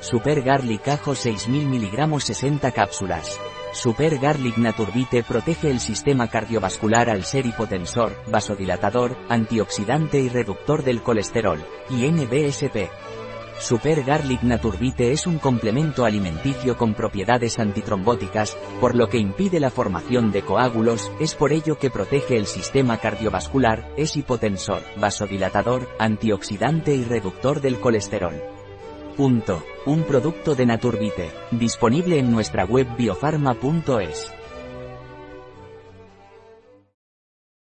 Super Garlic Ajo 6000 mg 60 cápsulas. Super Garlic Naturbite protege el sistema cardiovascular al ser hipotensor, vasodilatador, antioxidante y reductor del colesterol, y NBSP. Super Garlic Naturbite es un complemento alimenticio con propiedades antitrombóticas, por lo que impide la formación de coágulos, es por ello que protege el sistema cardiovascular, es hipotensor, vasodilatador, antioxidante y reductor del colesterol. Punto. Un producto de Naturbite, disponible en nuestra web biofarma.es.